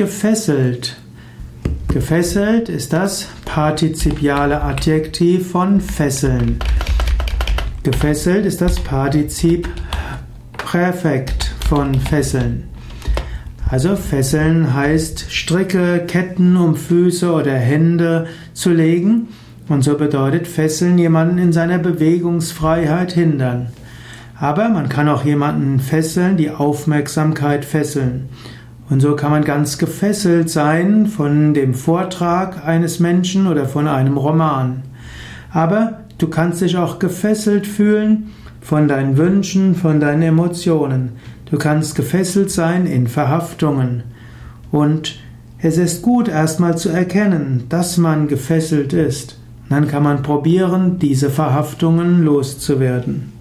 Gefesselt. Gefesselt ist das partizipiale Adjektiv von fesseln. Gefesselt ist das Partizip Präfekt von fesseln. Also fesseln heißt Stricke, Ketten um Füße oder Hände zu legen und so bedeutet fesseln jemanden in seiner Bewegungsfreiheit hindern. Aber man kann auch jemanden fesseln, die Aufmerksamkeit fesseln. Und so kann man ganz gefesselt sein von dem Vortrag eines Menschen oder von einem Roman. Aber du kannst dich auch gefesselt fühlen von deinen Wünschen, von deinen Emotionen. Du kannst gefesselt sein in Verhaftungen. Und es ist gut erstmal zu erkennen, dass man gefesselt ist. Dann kann man probieren, diese Verhaftungen loszuwerden.